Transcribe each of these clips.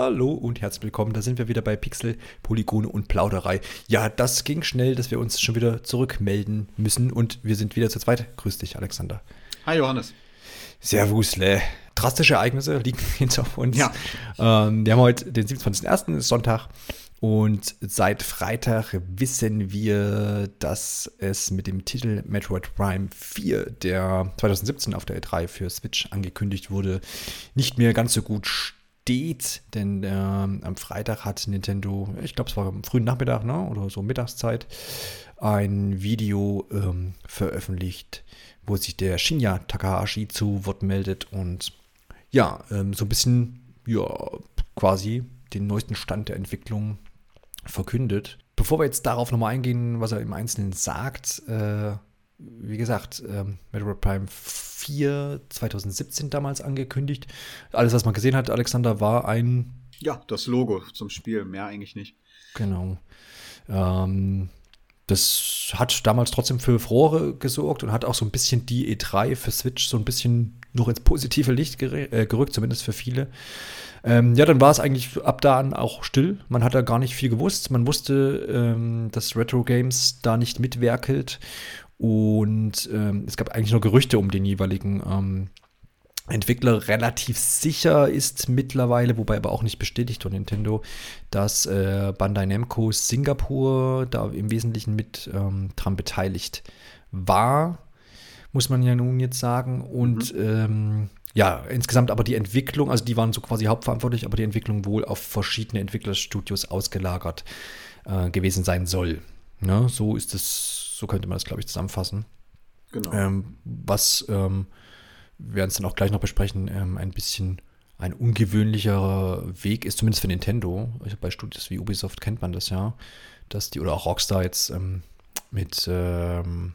Hallo und herzlich willkommen. Da sind wir wieder bei Pixel, Polygone und Plauderei. Ja, das ging schnell, dass wir uns schon wieder zurückmelden müssen und wir sind wieder zu zweit. Grüß dich, Alexander. Hi, Johannes. Servus, Le. Drastische Ereignisse liegen hinter uns. Ja. Ähm, wir haben heute den 27.01. Sonntag und seit Freitag wissen wir, dass es mit dem Titel Metroid Prime 4, der 2017 auf der E3 für Switch angekündigt wurde, nicht mehr ganz so gut steht. Denn äh, am Freitag hat Nintendo, ich glaube es war am frühen Nachmittag ne, oder so Mittagszeit, ein Video ähm, veröffentlicht, wo sich der Shinya Takahashi zu Wort meldet und ja, ähm, so ein bisschen, ja, quasi den neuesten Stand der Entwicklung verkündet. Bevor wir jetzt darauf nochmal eingehen, was er im Einzelnen sagt, äh, wie gesagt, ähm, Metroid Prime 4 2017 damals angekündigt. Alles, was man gesehen hat, Alexander, war ein. Ja, das Logo zum Spiel, mehr eigentlich nicht. Genau. Ähm, das hat damals trotzdem für Furore gesorgt und hat auch so ein bisschen die E3 für Switch so ein bisschen noch ins positive Licht äh, gerückt, zumindest für viele. Ähm, ja, dann war es eigentlich ab da an auch still. Man hat da gar nicht viel gewusst. Man wusste, ähm, dass Retro Games da nicht mitwerkelt. Und ähm, es gab eigentlich nur Gerüchte um den jeweiligen ähm, Entwickler. Relativ sicher ist mittlerweile, wobei aber auch nicht bestätigt von Nintendo, dass äh, Bandai Namco Singapur da im Wesentlichen mit ähm, dran beteiligt war. Muss man ja nun jetzt sagen. Und mhm. Ähm, ja, insgesamt aber die Entwicklung, also die waren so quasi hauptverantwortlich, aber die Entwicklung wohl auf verschiedene Entwicklerstudios ausgelagert äh, gewesen sein soll. Ne? So ist es, so könnte man das, glaube ich, zusammenfassen. Genau. Ähm, was ähm, wir werden es dann auch gleich noch besprechen, ähm, ein bisschen ein ungewöhnlicher Weg ist, zumindest für Nintendo. Bei Studios wie Ubisoft kennt man das ja, dass die, oder auch Rockstar jetzt ähm, mit ähm,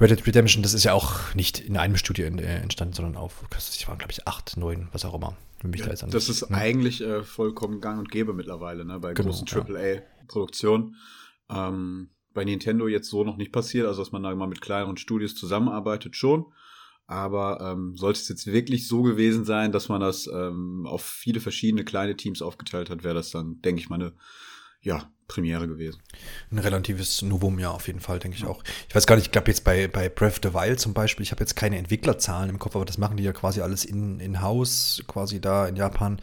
Red Dead Redemption, das ist ja auch nicht in einem Studio äh, entstanden, sondern auf, das waren, glaube ich, acht, neun, was auch immer. Ja, da das ist ne? eigentlich äh, vollkommen gang und gäbe mittlerweile, ne, bei genau, großen AAA-Produktionen. Ja. Ähm, bei Nintendo jetzt so noch nicht passiert, also dass man da immer mit kleineren Studios zusammenarbeitet, schon. Aber ähm, sollte es jetzt wirklich so gewesen sein, dass man das ähm, auf viele verschiedene kleine Teams aufgeteilt hat, wäre das dann, denke ich mal, eine ja, Premiere gewesen. Ein relatives Novum, ja, auf jeden Fall, denke ich auch. Ich weiß gar nicht, ich glaube jetzt bei, bei Breath of the Wild zum Beispiel, ich habe jetzt keine Entwicklerzahlen im Kopf, aber das machen die ja quasi alles in, in quasi da in Japan.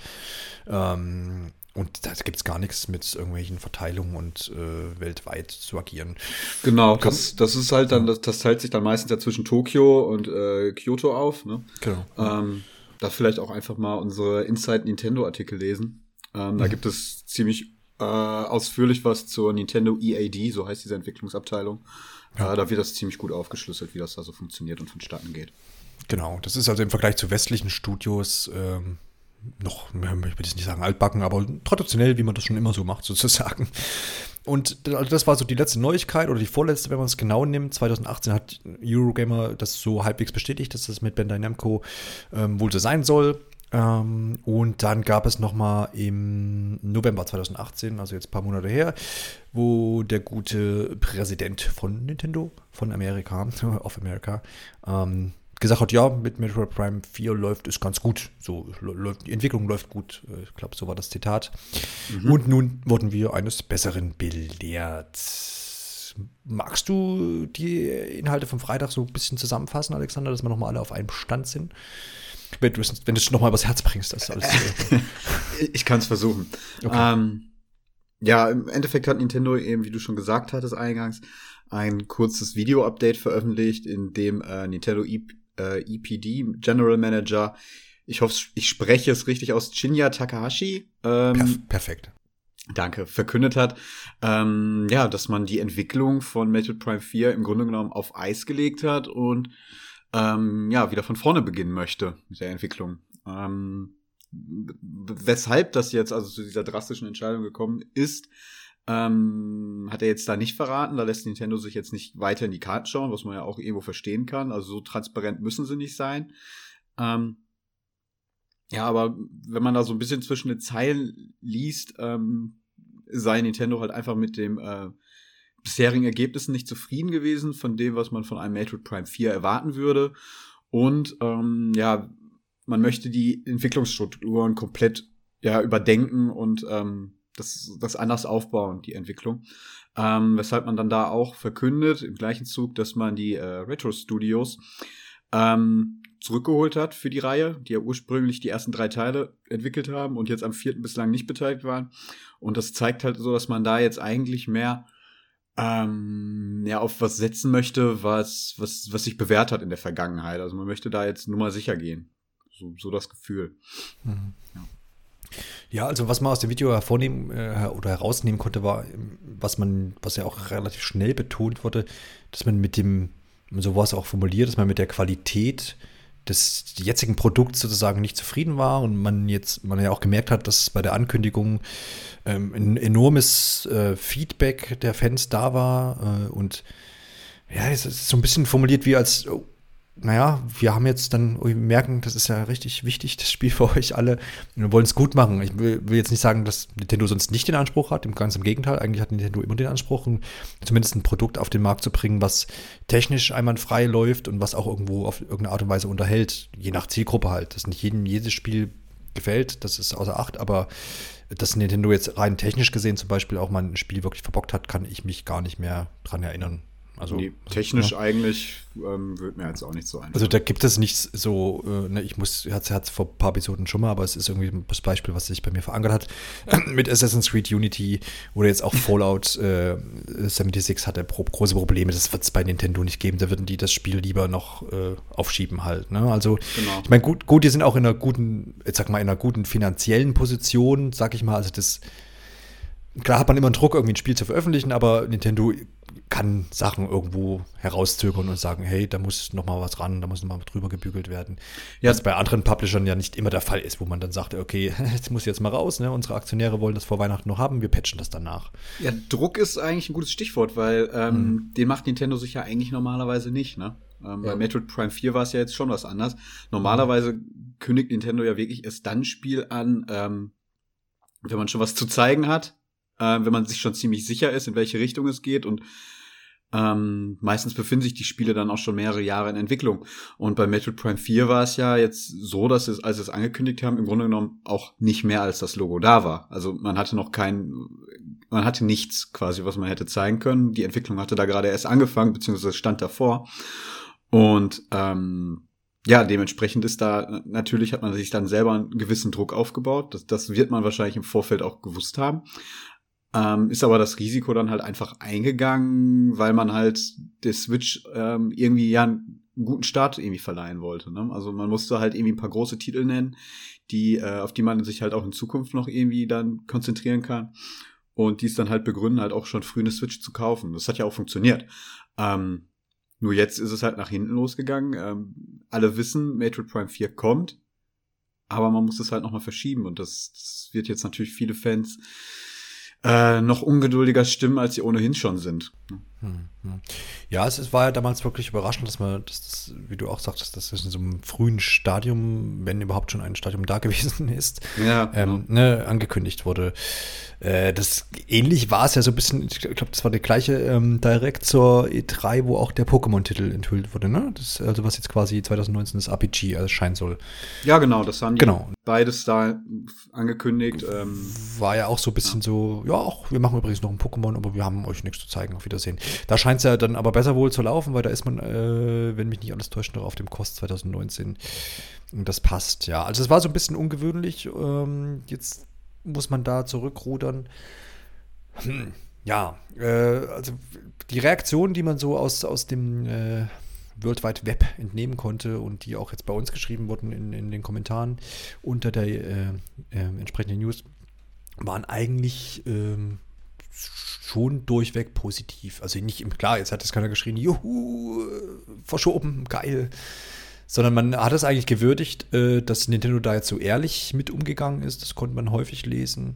Ähm, und da gibt es gar nichts mit irgendwelchen Verteilungen und äh, weltweit zu agieren. Genau, das, das ist halt dann, das, das teilt sich dann meistens ja zwischen Tokio und äh, Kyoto auf. Ne? Genau. Ähm, da vielleicht auch einfach mal unsere Inside Nintendo Artikel lesen. Ähm, mhm. Da gibt es ziemlich äh, ausführlich was zur Nintendo EAD, so heißt diese Entwicklungsabteilung. Ja. Äh, da wird das ziemlich gut aufgeschlüsselt, wie das da so funktioniert und vonstatten geht. Genau, das ist also im Vergleich zu westlichen Studios ähm, noch, ich will jetzt nicht sagen altbacken, aber traditionell, wie man das schon immer so macht, sozusagen. Und also das war so die letzte Neuigkeit oder die vorletzte, wenn man es genau nimmt. 2018 hat Eurogamer das so halbwegs bestätigt, dass das mit Bandai Namco ähm, wohl so sein soll. Ähm, und dann gab es nochmal im November 2018, also jetzt ein paar Monate her, wo der gute Präsident von Nintendo, von Amerika, of America, ähm, gesagt hat, ja, mit Metroid Prime 4 läuft es ganz gut. So läuft, die Entwicklung läuft gut. Äh, ich glaube, so war das Zitat. Mhm. Und nun wurden wir eines Besseren belehrt. Magst du die Inhalte vom Freitag so ein bisschen zusammenfassen, Alexander, dass wir nochmal alle auf einem Stand sind? Wenn du es, wenn du es nochmal übers Herz bringst, das alles. ich kann es versuchen. Okay. Ähm, ja, im Endeffekt hat Nintendo eben, wie du schon gesagt hattest eingangs, ein kurzes Video-Update veröffentlicht, in dem äh, Nintendo äh, EPD General Manager, ich hoffe, ich spreche es richtig aus, Shinya Takahashi. Ähm, Perf perfekt. Danke, verkündet hat, ähm, ja, dass man die Entwicklung von Metroid Prime 4 im Grunde genommen auf Eis gelegt hat und ähm, ja, wieder von vorne beginnen möchte mit der Entwicklung. Ähm, weshalb das jetzt also zu dieser drastischen Entscheidung gekommen ist, ähm, hat er jetzt da nicht verraten. Da lässt Nintendo sich jetzt nicht weiter in die Karten schauen, was man ja auch irgendwo verstehen kann. Also so transparent müssen sie nicht sein. Ähm, ja, aber wenn man da so ein bisschen zwischen den Zeilen liest, ähm, sei Nintendo halt einfach mit dem äh, bisherigen Ergebnissen nicht zufrieden gewesen von dem, was man von einem Metroid Prime 4 erwarten würde. Und ähm, ja, man möchte die Entwicklungsstrukturen komplett ja überdenken und ähm, das, das anders aufbauen, die Entwicklung. Ähm, weshalb man dann da auch verkündet, im gleichen Zug, dass man die äh, Retro Studios ähm, zurückgeholt hat für die Reihe, die ja ursprünglich die ersten drei Teile entwickelt haben und jetzt am vierten bislang nicht beteiligt waren. Und das zeigt halt so, dass man da jetzt eigentlich mehr ähm, ja, auf was setzen möchte, was, was, was sich bewährt hat in der Vergangenheit. Also man möchte da jetzt nur mal sicher gehen. So, so das Gefühl. Mhm. Ja. Ja, also was man aus dem Video hervornehmen äh, oder herausnehmen konnte, war, was man, was ja auch relativ schnell betont wurde, dass man mit dem, so war es auch formuliert, dass man mit der Qualität des jetzigen Produkts sozusagen nicht zufrieden war und man jetzt, man ja auch gemerkt hat, dass bei der Ankündigung ähm, ein enormes äh, Feedback der Fans da war äh, und ja, es ist so ein bisschen formuliert wie als, oh, naja, wir haben jetzt dann, wir merken, das ist ja richtig wichtig, das Spiel für euch alle. Und wir wollen es gut machen. Ich will, jetzt nicht sagen, dass Nintendo sonst nicht den Anspruch hat, ganz im Gegenteil. Eigentlich hat Nintendo immer den Anspruch, zumindest ein Produkt auf den Markt zu bringen, was technisch einwandfrei läuft und was auch irgendwo auf irgendeine Art und Weise unterhält, je nach Zielgruppe halt. Dass nicht jedem jedes Spiel gefällt, das ist außer Acht, aber dass Nintendo jetzt rein technisch gesehen zum Beispiel auch mal ein Spiel wirklich verbockt hat, kann ich mich gar nicht mehr dran erinnern. Also nee, technisch ja. eigentlich ähm, wird mir jetzt auch nicht so ein. Also da gibt es nicht so, äh, ne, ich muss, Herz, Herz vor ein paar Episoden schon mal, aber es ist irgendwie das Beispiel, was sich bei mir verankert hat. Mit Assassin's Creed Unity oder jetzt auch Fallout äh, 76 hatte pro, große Probleme. Das wird es bei Nintendo nicht geben. Da würden die das Spiel lieber noch äh, aufschieben halt. Ne? Also genau. ich meine, gut, gut, die sind auch in einer guten, jetzt sag mal, in einer guten finanziellen Position, sag ich mal. Also das klar hat man immer einen Druck, irgendwie ein Spiel zu veröffentlichen, aber Nintendo kann Sachen irgendwo herauszögern und sagen, hey, da muss noch mal was ran, da muss noch mal drüber gebügelt werden. Ja. Was bei anderen Publishern ja nicht immer der Fall ist, wo man dann sagt, okay, das muss jetzt mal raus, ne? unsere Aktionäre wollen das vor Weihnachten noch haben, wir patchen das danach. Ja, Druck ist eigentlich ein gutes Stichwort, weil ähm, mhm. den macht Nintendo sich ja eigentlich normalerweise nicht, ne? Ähm, ja. Bei Metroid Prime 4 war es ja jetzt schon was anders. Normalerweise kündigt Nintendo ja wirklich erst dann Spiel an, ähm, wenn man schon was zu zeigen hat, äh, wenn man sich schon ziemlich sicher ist, in welche Richtung es geht und ähm, meistens befinden sich die Spiele dann auch schon mehrere Jahre in Entwicklung. Und bei Metroid Prime 4 war es ja jetzt so, dass es, als sie es angekündigt haben, im Grunde genommen auch nicht mehr als das Logo da war. Also man hatte noch kein, man hatte nichts quasi, was man hätte zeigen können. Die Entwicklung hatte da gerade erst angefangen, beziehungsweise stand davor. Und ähm, ja, dementsprechend ist da, natürlich hat man sich dann selber einen gewissen Druck aufgebaut. Das, das wird man wahrscheinlich im Vorfeld auch gewusst haben. Ähm, ist aber das Risiko dann halt einfach eingegangen, weil man halt der Switch ähm, irgendwie ja einen guten Start irgendwie verleihen wollte. Ne? Also man musste halt irgendwie ein paar große Titel nennen, die, äh, auf die man sich halt auch in Zukunft noch irgendwie dann konzentrieren kann. Und dies dann halt begründen, halt auch schon früh eine Switch zu kaufen. Das hat ja auch funktioniert. Ähm, nur jetzt ist es halt nach hinten losgegangen. Ähm, alle wissen, Metroid Prime 4 kommt, aber man muss es halt nochmal verschieben. Und das, das wird jetzt natürlich viele Fans äh, noch ungeduldiger stimmen, als sie ohnehin schon sind. Hm, hm. Ja, es war ja damals wirklich überraschend, dass man, dass das, wie du auch sagtest, dass das in so einem frühen Stadium, wenn überhaupt schon ein Stadium da gewesen ist, ja, ähm, genau. ne, angekündigt wurde. Äh, das ähnlich war es ja so ein bisschen, ich glaube, das war der gleiche ähm, direkt zur E3, wo auch der Pokémon-Titel enthüllt wurde, ne? Das, also was jetzt quasi 2019 das RPG erscheinen soll. Ja, genau, das haben die genau. beides da angekündigt. Ähm, war ja auch so ein bisschen ja. so, ja, auch, wir machen übrigens noch ein Pokémon, aber wir haben euch nichts zu zeigen, auf Wiedersehen. Da scheint es ja dann aber besser wohl zu laufen, weil da ist man, äh, wenn mich nicht alles täuscht, noch auf dem Kost 2019. Und das passt, ja. Also es war so ein bisschen ungewöhnlich. Ähm, jetzt muss man da zurückrudern. Hm, ja, äh, also die Reaktion, die man so aus, aus dem äh, World Wide Web entnehmen konnte und die auch jetzt bei uns geschrieben wurden in, in den Kommentaren unter der äh, äh entsprechenden News, waren eigentlich ähm, schon durchweg positiv. Also nicht im klar, jetzt hat es keiner geschrien, juhu, verschoben, geil. Sondern man hat es eigentlich gewürdigt, äh, dass Nintendo da jetzt so ehrlich mit umgegangen ist. Das konnte man häufig lesen.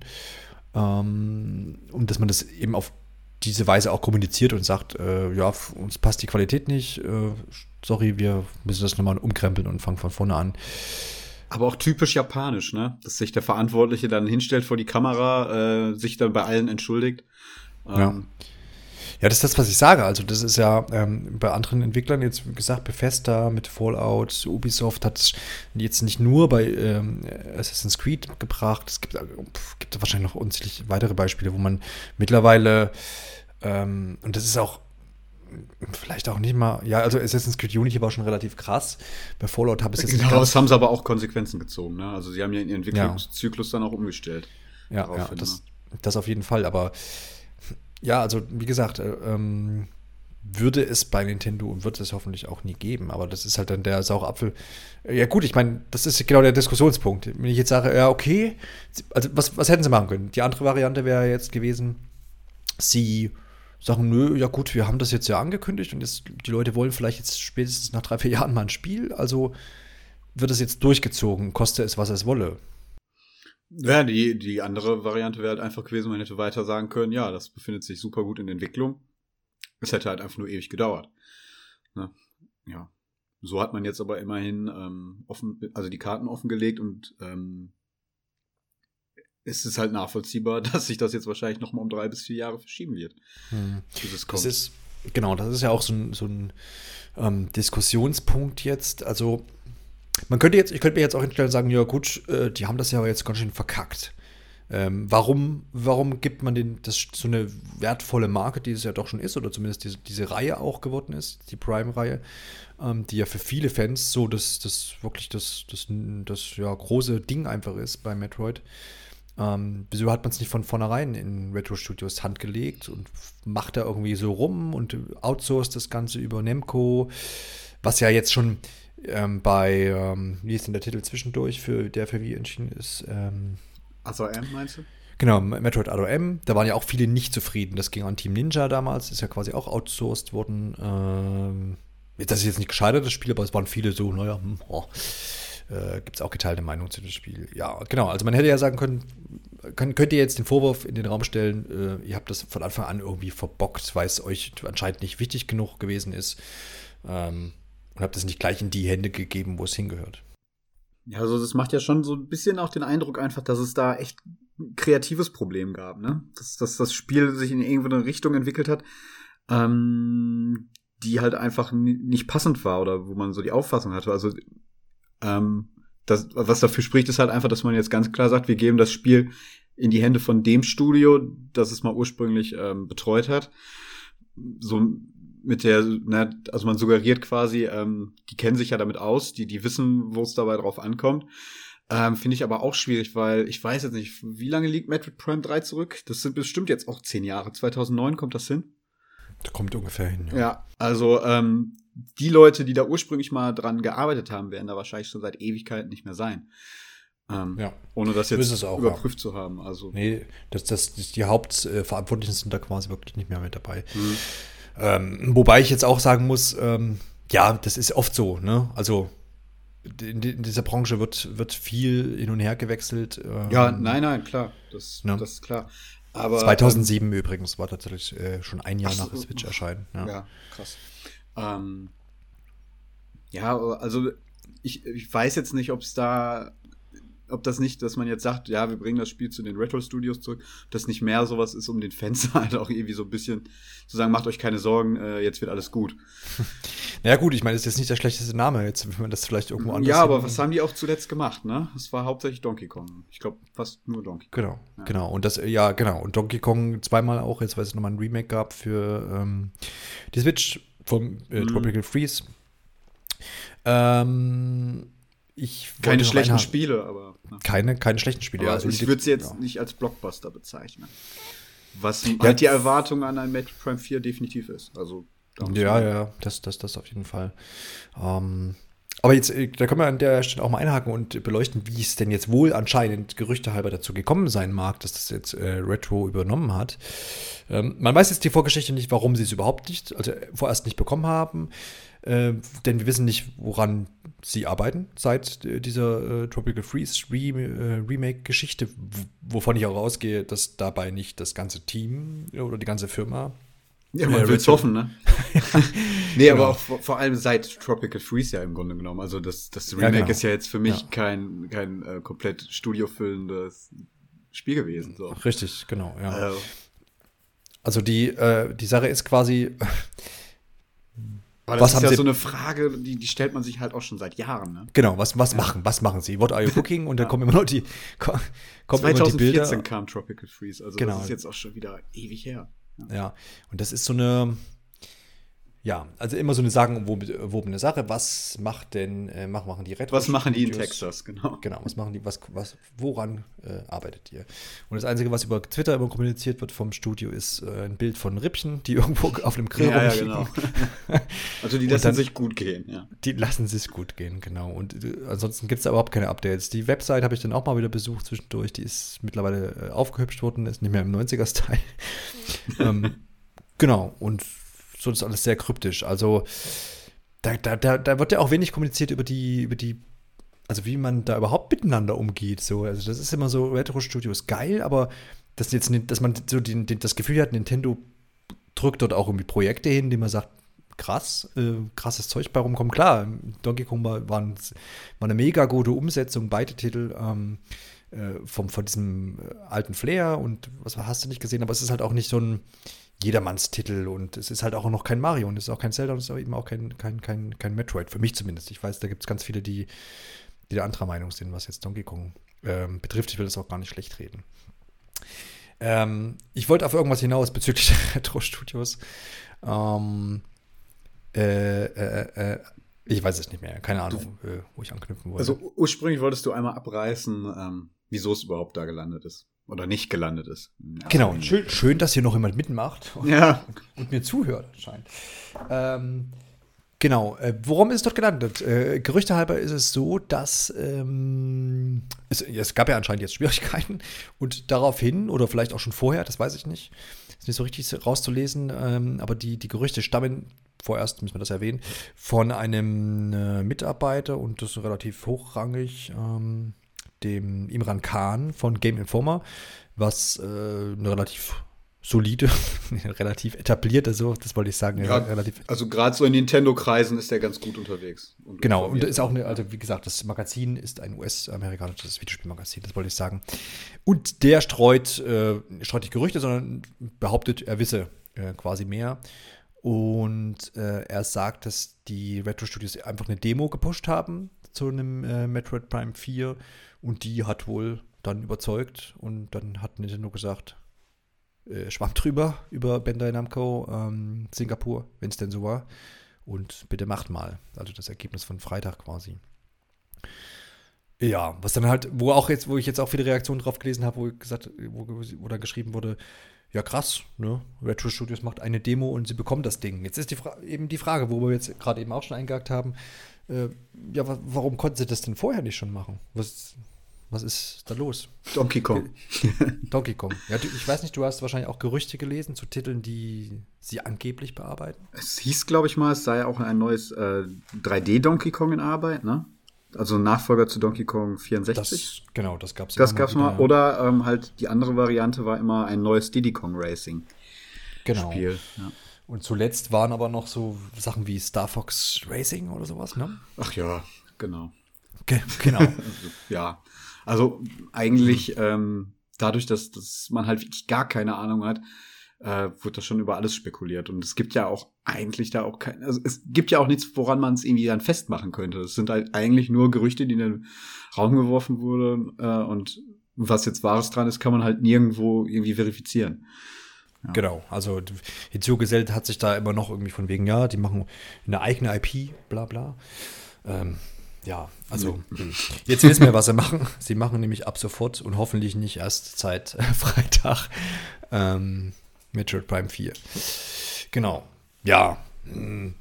Ähm, und dass man das eben auf diese Weise auch kommuniziert und sagt, äh, ja, uns passt die Qualität nicht, äh, sorry, wir müssen das nochmal umkrempeln und fangen von vorne an. Aber auch typisch japanisch, ne? Dass sich der Verantwortliche dann hinstellt vor die Kamera, äh, sich dann bei allen entschuldigt. Ähm, ja. Ja, das ist das, was ich sage. Also, das ist ja ähm, bei anderen Entwicklern jetzt, wie gesagt, Bethesda mit Fallout, Ubisoft hat es jetzt nicht nur bei ähm, Assassin's Creed gebracht. Es gibt, äh, gibt wahrscheinlich noch unzählig weitere Beispiele, wo man mittlerweile, ähm, und das ist auch vielleicht auch nicht mal, ja, also Assassin's Creed Unity war schon relativ krass. Bei Fallout habe ich es jetzt genau, das haben sie aber auch Konsequenzen gezogen. Ne? Also sie haben ja ihren Entwicklungszyklus ja. dann auch umgestellt. Ja, ja das, ne? das auf jeden Fall. Aber ja, also wie gesagt, äh, ähm, würde es bei Nintendo und wird es hoffentlich auch nie geben. Aber das ist halt dann der saure Apfel. Ja gut, ich meine, das ist genau der Diskussionspunkt. Wenn ich jetzt sage, ja okay, also was, was hätten sie machen können? Die andere Variante wäre jetzt gewesen, sie sagen, nö, ja gut, wir haben das jetzt ja angekündigt und jetzt, die Leute wollen vielleicht jetzt spätestens nach drei, vier Jahren mal ein Spiel. Also wird es jetzt durchgezogen, koste es, was es wolle. Ja, die, die andere Variante wäre halt einfach gewesen, man hätte weiter sagen können, ja, das befindet sich super gut in Entwicklung. Es hätte halt einfach nur ewig gedauert. Ne? Ja. So hat man jetzt aber immerhin ähm, offen, also die Karten offengelegt und ähm, es ist halt nachvollziehbar, dass sich das jetzt wahrscheinlich noch mal um drei bis vier Jahre verschieben wird. Hm. Das ist, genau, das ist ja auch so ein, so ein ähm, Diskussionspunkt jetzt. Also man könnte jetzt, ich könnte mir jetzt auch hinstellen und sagen, ja gut, äh, die haben das ja jetzt ganz schön verkackt. Ähm, warum, warum gibt man den das so eine wertvolle Marke, die es ja doch schon ist, oder zumindest diese, diese Reihe auch geworden ist, die Prime-Reihe, ähm, die ja für viele Fans so das, das wirklich das, das, das ja, große Ding einfach ist bei Metroid. Ähm, wieso hat man es nicht von vornherein in Retro Studios Hand gelegt und macht da irgendwie so rum und outsourced das Ganze über Nemco, was ja jetzt schon ähm, bei, ähm, wie ist denn der Titel zwischendurch, für der für wie entschieden ist? Ähm, ASOM meinst du? Genau, Metroid ADOM. Da waren ja auch viele nicht zufrieden. Das ging an Team Ninja damals, ist ja quasi auch outsourced worden. Ähm, das ist jetzt nicht gescheitert, das Spiel, aber es waren viele so, naja, hm, oh, äh, gibt es auch geteilte Meinungen zu dem Spiel. Ja, genau. Also man hätte ja sagen können, kann, könnt ihr jetzt den Vorwurf in den Raum stellen, äh, ihr habt das von Anfang an irgendwie verbockt, weil es euch anscheinend nicht wichtig genug gewesen ist. Ähm, und habt es nicht gleich in die Hände gegeben, wo es hingehört. Ja, also das macht ja schon so ein bisschen auch den Eindruck einfach, dass es da echt ein kreatives Problem gab, ne? Dass, dass das Spiel sich in irgendeine Richtung entwickelt hat, ähm, die halt einfach nicht passend war oder wo man so die Auffassung hatte. Also ähm, das, was dafür spricht, ist halt einfach, dass man jetzt ganz klar sagt, wir geben das Spiel in die Hände von dem Studio, das es mal ursprünglich ähm, betreut hat. So mit der, na, also man suggeriert quasi, ähm, die kennen sich ja damit aus, die, die wissen, wo es dabei drauf ankommt. Ähm, Finde ich aber auch schwierig, weil ich weiß jetzt nicht, wie lange liegt Metroid Prime 3 zurück? Das sind bestimmt jetzt auch zehn Jahre. 2009 kommt das hin? Kommt ungefähr hin, ja. Ja, also ähm, die Leute, die da ursprünglich mal dran gearbeitet haben, werden da wahrscheinlich schon seit Ewigkeiten nicht mehr sein. Ähm, ja. Ohne das jetzt auch, überprüft ja. zu haben. Also. Nee, das, das, die Hauptverantwortlichen sind da quasi wirklich nicht mehr mit dabei. Mhm. Ähm, wobei ich jetzt auch sagen muss, ähm, ja, das ist oft so, ne? Also in, in, dieser Branche wird, wird viel hin und her gewechselt. Ähm, ja, nein, nein, klar. Das, ne? das ist klar. Aber, 2007 ähm, übrigens war tatsächlich äh, schon ein Jahr nach der Switch erscheinen. Ja, ja krass. Ähm, ja, also ich, ich weiß jetzt nicht, ob es da ob das nicht, dass man jetzt sagt, ja, wir bringen das Spiel zu den Retro-Studios zurück, das nicht mehr sowas ist, um den Fans halt auch irgendwie so ein bisschen zu sagen, macht euch keine Sorgen, äh, jetzt wird alles gut. Ja gut, ich meine, das ist jetzt nicht der schlechteste Name, jetzt, wenn man das vielleicht irgendwo anders. Ja, aber was haben die auch zuletzt gemacht, ne? Es war hauptsächlich Donkey Kong. Ich glaube, fast nur Donkey Kong. Genau, ja. genau. Und das, ja, genau. Und Donkey Kong zweimal auch, jetzt weil es nochmal ein Remake gab für ähm, die Switch vom äh, mhm. Tropical Freeze. Ähm, ich keine schlechten Spiele, aber. Ne. Keine, keine schlechten Spiele. Also ich würde sie jetzt ja. nicht als Blockbuster bezeichnen. Was ja, halt die Erwartung an ein Metroid Prime 4 definitiv ist. Also, ja, ja, das, das, das auf jeden Fall. Ähm, aber jetzt, äh, da können wir an der Stelle auch mal einhaken und beleuchten, wie es denn jetzt wohl anscheinend gerüchtehalber dazu gekommen sein mag, dass das jetzt äh, Retro übernommen hat. Ähm, man weiß jetzt die Vorgeschichte nicht, warum sie es überhaupt nicht, also vorerst nicht bekommen haben. Äh, denn wir wissen nicht, woran sie arbeiten seit äh, dieser äh, Tropical Freeze Re äh, Remake-Geschichte, wovon ich auch ausgehe, dass dabei nicht das ganze Team oder die ganze Firma. Ja, man äh, will es hoffen, ne? nee, genau. aber auch vor, vor, allem seit Tropical Freeze ja im Grunde genommen. Also das, das Remake ja, genau. ist ja jetzt für mich ja. kein, kein äh, komplett studiofüllendes Spiel gewesen. So. Richtig, genau, ja. Also die, äh, die Sache ist quasi, Aber das ist ja so eine Frage, die, die stellt man sich halt auch schon seit Jahren. Ne? Genau, was, was ja. machen, was machen sie? What are you cooking? Und dann ja. kommen immer noch die, kommen 2014 die Bilder. kam Tropical Freeze, also genau. das ist jetzt auch schon wieder ewig her. Ja. und das ist so eine, ja, also immer so eine sagenumwobene Sache. Was macht denn, äh, machen die Retro? Was machen die in Texas, genau. Genau, was machen die, was, was, woran äh, arbeitet ihr? Und das Einzige, was über Twitter immer kommuniziert wird vom Studio, ist äh, ein Bild von Rippchen, die irgendwo auf einem Grill ja, ja, genau. also die lassen dann, sich gut gehen, ja. Die lassen sich gut gehen, genau. Und äh, ansonsten gibt es da überhaupt keine Updates. Die Website habe ich dann auch mal wieder besucht zwischendurch. Die ist mittlerweile äh, aufgehübscht worden, ist nicht mehr im 90er-Style. ähm, genau, und sonst alles sehr kryptisch. Also da, da, da, da wird ja auch wenig kommuniziert über die, über die, also wie man da überhaupt miteinander umgeht. So, also das ist immer so, Retro Studios geil, aber dass jetzt dass man so den, den, das Gefühl hat, Nintendo drückt dort auch irgendwie Projekte hin, die man sagt, krass, äh, krasses Zeug bei rumkommen. Klar, Donkey Kong war, war, war eine mega gute Umsetzung, beide Titel. Ähm, äh, vom, von diesem äh, alten Flair und was hast du nicht gesehen, aber es ist halt auch nicht so ein, Jedermannstitel und es ist halt auch noch kein Mario und es ist auch kein Zelda und es ist auch eben auch kein, kein, kein, kein Metroid, für mich zumindest. Ich weiß, da gibt es ganz viele, die, die der anderer Meinung sind, was jetzt Donkey Kong ähm, betrifft. Ich will das auch gar nicht schlecht reden. Ähm, ich wollte auf irgendwas hinaus bezüglich der Retro-Studios. Ähm, äh, äh, äh, ich weiß es nicht mehr, keine Ahnung, du, äh, wo ich anknüpfen wollte. Also ursprünglich wolltest du einmal abreißen, ähm, wieso es überhaupt da gelandet ist. Oder nicht gelandet ist. Genau, schön, schön, dass hier noch jemand mitmacht und, ja. und mir zuhört, anscheinend. Ähm, genau, äh, worum ist es dort gelandet? Äh, Gerüchte halber ist es so, dass ähm, es, es, gab ja anscheinend jetzt Schwierigkeiten und daraufhin, oder vielleicht auch schon vorher, das weiß ich nicht, ist nicht so richtig rauszulesen, ähm, aber die, die Gerüchte stammen vorerst müssen wir das erwähnen, von einem äh, Mitarbeiter und das ist relativ hochrangig, ähm, dem Imran Khan von Game Informer, was äh, eine relativ solide, relativ etabliert, also das wollte ich sagen. Ja, relativ also gerade so in Nintendo-Kreisen ist der ganz gut unterwegs. Und genau, und ist auch eine, also wie gesagt, das Magazin ist ein US-amerikanisches Videospielmagazin, das wollte ich sagen. Und der streut, äh, streut nicht Gerüchte, sondern behauptet, er wisse äh, quasi mehr. Und äh, er sagt, dass die Retro Studios einfach eine Demo gepusht haben zu einem äh, Metroid Prime 4 und die hat wohl dann überzeugt und dann hat Nintendo gesagt, äh, schwamm drüber über Bandai Namco ähm, Singapur, wenn es denn so war. Und bitte macht mal. Also das Ergebnis von Freitag quasi. Ja, was dann halt, wo auch jetzt, wo ich jetzt auch viele Reaktionen drauf gelesen habe, wo gesagt, wo, wo da geschrieben wurde, ja krass, ne? Retro Studios macht eine Demo und sie bekommen das Ding. Jetzt ist die eben die Frage, wo wir jetzt gerade eben auch schon eingehakt haben, äh, ja, warum konnten sie das denn vorher nicht schon machen? Was, was ist da los? Donkey Kong. Donkey Kong. Ja, du, ich weiß nicht, du hast wahrscheinlich auch Gerüchte gelesen zu Titeln, die sie angeblich bearbeiten. Es hieß, glaube ich mal, es sei auch ein neues äh, 3D-Donkey Kong in Arbeit, ne? Also Nachfolger zu Donkey Kong 64. Das, genau, das gab es Das gab es mal. Oder ähm, halt die andere Variante war immer ein neues Diddy Kong Racing. Genau. Spiel. Ja. Und zuletzt waren aber noch so Sachen wie Star Fox Racing oder sowas, ne? Ach ja, genau. Ge genau. also, ja. Also eigentlich ähm, dadurch, dass, dass man halt wirklich gar keine Ahnung hat, äh, wird das schon über alles spekuliert. Und es gibt ja auch eigentlich da auch kein, also es gibt ja auch nichts, woran man es irgendwie dann festmachen könnte. Es sind halt eigentlich nur Gerüchte, die in den Raum geworfen wurden äh, und was jetzt Wahres dran ist, kann man halt nirgendwo irgendwie verifizieren. Ja. Genau, also hinzugesellt hat sich da immer noch irgendwie von wegen, ja, die machen eine eigene IP, bla bla. Ähm, ja, also hm. jetzt wissen wir, was sie machen. Sie machen nämlich ab sofort und hoffentlich nicht erst seit Freitag ähm, Metroid Prime 4. Genau. Ja. Hm.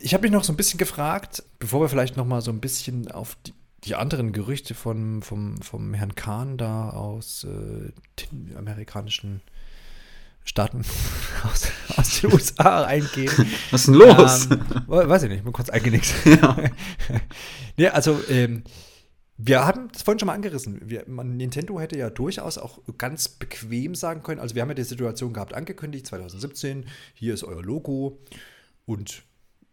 Ich habe mich noch so ein bisschen gefragt, bevor wir vielleicht noch mal so ein bisschen auf die, die anderen Gerüchte von, vom, vom Herrn Kahn da aus äh, den amerikanischen Staaten aus, aus den USA eingehen. Was ist denn los? Ähm, weiß ich nicht, mal kurz eingenickt. Ja. nee, also, ähm, wir hatten das vorhin schon mal angerissen. Wir, man, Nintendo hätte ja durchaus auch ganz bequem sagen können. Also, wir haben ja die Situation gehabt, angekündigt, 2017, hier ist euer Logo und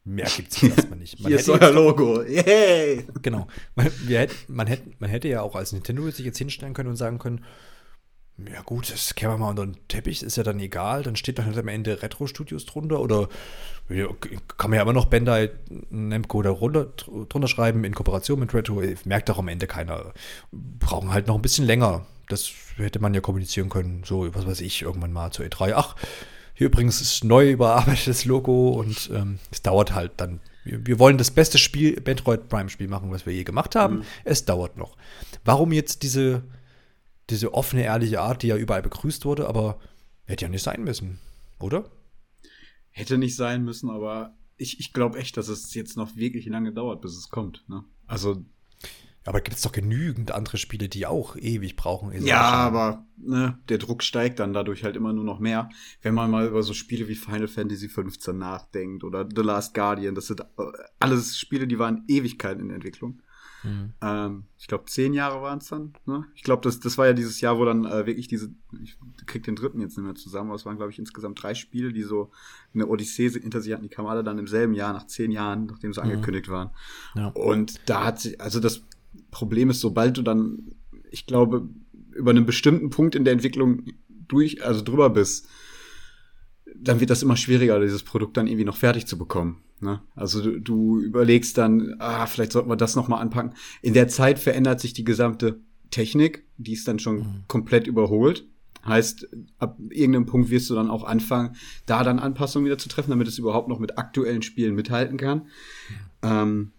mehr gibt es erstmal nicht. Man hier ist euer Logo. Yay! Genau. Man, wir, man, hätte, man hätte ja auch als Nintendo sich jetzt hinstellen können und sagen können, Ja gut, das kennen wir mal unter den Teppich, ist ja dann egal. Dann steht dann halt am Ende Retro-Studios drunter oder kann man ja immer noch Bandai Namco da runter, drunter schreiben in Kooperation mit Retro. Merkt doch am Ende keiner. Brauchen halt noch ein bisschen länger. Das hätte man ja kommunizieren können. So, was weiß ich, irgendwann mal zur E3. Ach, hier übrigens ist neu überarbeitetes Logo und ähm, es dauert halt dann. Wir, wir, wollen das beste Spiel, Metroid Prime Spiel machen, was wir je gemacht haben. Mhm. Es dauert noch. Warum jetzt diese diese offene, ehrliche Art, die ja überall begrüßt wurde, aber hätte ja nicht sein müssen, oder? Hätte nicht sein müssen, aber ich, ich glaube echt, dass es jetzt noch wirklich lange dauert, bis es kommt. Ne? Also. Aber gibt es doch genügend andere Spiele, die auch ewig brauchen. Ja, aber ne, der Druck steigt dann dadurch halt immer nur noch mehr. Wenn man mal über so Spiele wie Final Fantasy 15 nachdenkt oder The Last Guardian, das sind äh, alles Spiele, die waren Ewigkeiten in Entwicklung. Mhm. Ähm, ich glaube, zehn Jahre waren es dann. Ne? Ich glaube, das, das war ja dieses Jahr, wo dann äh, wirklich diese, ich krieg den dritten jetzt nicht mehr zusammen, aber es waren, glaube ich, insgesamt drei Spiele, die so eine Odyssee hinter sich hatten. Die kamen alle dann im selben Jahr, nach zehn Jahren, nachdem sie mhm. angekündigt waren. Ja. Und da hat sich, also das Problem ist, sobald du dann, ich glaube, über einen bestimmten Punkt in der Entwicklung durch, also drüber bist, dann wird das immer schwieriger, dieses Produkt dann irgendwie noch fertig zu bekommen. Ne? Also du, du überlegst dann, ah, vielleicht sollten wir das noch mal anpacken. In der Zeit verändert sich die gesamte Technik, die ist dann schon mhm. komplett überholt. Heißt, ab irgendeinem Punkt wirst du dann auch anfangen, da dann Anpassungen wieder zu treffen, damit es überhaupt noch mit aktuellen Spielen mithalten kann. Mhm. Ähm,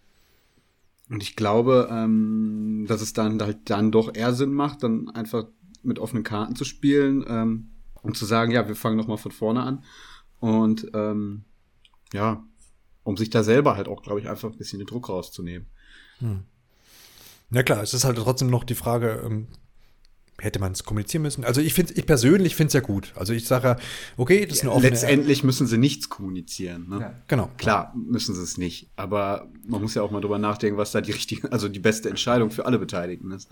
und ich glaube, ähm, dass es dann halt dann doch eher Sinn macht, dann einfach mit offenen Karten zu spielen ähm, und zu sagen, ja, wir fangen noch mal von vorne an. Und ähm, ja, um sich da selber halt auch, glaube ich, einfach ein bisschen den Druck rauszunehmen. Hm. Ja klar, es ist halt trotzdem noch die Frage, ähm, hätte man es kommunizieren müssen? Also ich finde, ich persönlich finde es ja gut. Also ich sage ja, okay, das ist eine offene Letztendlich müssen sie nichts kommunizieren. Ne? Ja, genau. Klar, müssen sie es nicht. Aber man muss ja auch mal drüber nachdenken, was da die richtige, also die beste Entscheidung für alle Beteiligten ist.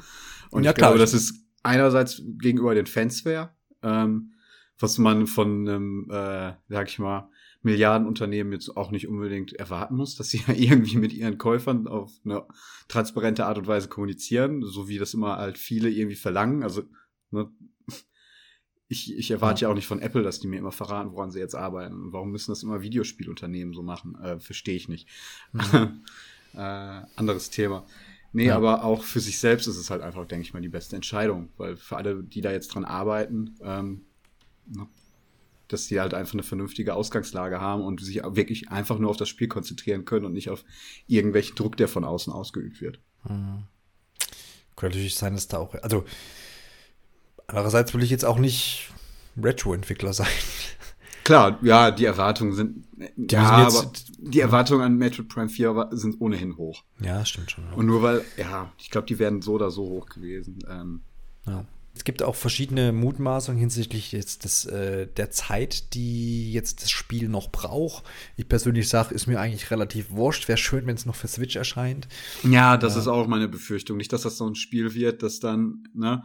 Und ja, ich klar, glaube, das ist einerseits gegenüber den Fans fair, ähm, was man von einem, äh, sag ich mal, Milliardenunternehmen jetzt auch nicht unbedingt erwarten muss, dass sie ja irgendwie mit ihren Käufern auf eine transparente Art und Weise kommunizieren, so wie das immer halt viele irgendwie verlangen. Also, ne, ich, ich erwarte ja. ja auch nicht von Apple, dass die mir immer verraten, woran sie jetzt arbeiten. warum müssen das immer Videospielunternehmen so machen? Äh, Verstehe ich nicht. Mhm. äh, anderes Thema. Nee, ja. aber auch für sich selbst ist es halt einfach, denke ich mal, die beste Entscheidung, weil für alle, die da jetzt dran arbeiten, ähm, ne, dass sie halt einfach eine vernünftige Ausgangslage haben und sich wirklich einfach nur auf das Spiel konzentrieren können und nicht auf irgendwelchen Druck, der von außen ausgeübt wird. Mhm. Könnte natürlich sein, dass da auch, also andererseits will ich jetzt auch nicht Retro-Entwickler sein. Klar, ja, die Erwartungen sind, die ja, aber die Erwartungen an Metroid Prime 4 sind ohnehin hoch. Ja, stimmt schon. Und nur weil, ja, ich glaube, die werden so oder so hoch gewesen. Ähm, ja. Es gibt auch verschiedene Mutmaßungen hinsichtlich jetzt des, äh, der Zeit, die jetzt das Spiel noch braucht. Ich persönlich sage, ist mir eigentlich relativ wurscht. Wäre schön, wenn es noch für Switch erscheint. Ja, das äh, ist auch meine Befürchtung. Nicht, dass das so ein Spiel wird, das dann, ne,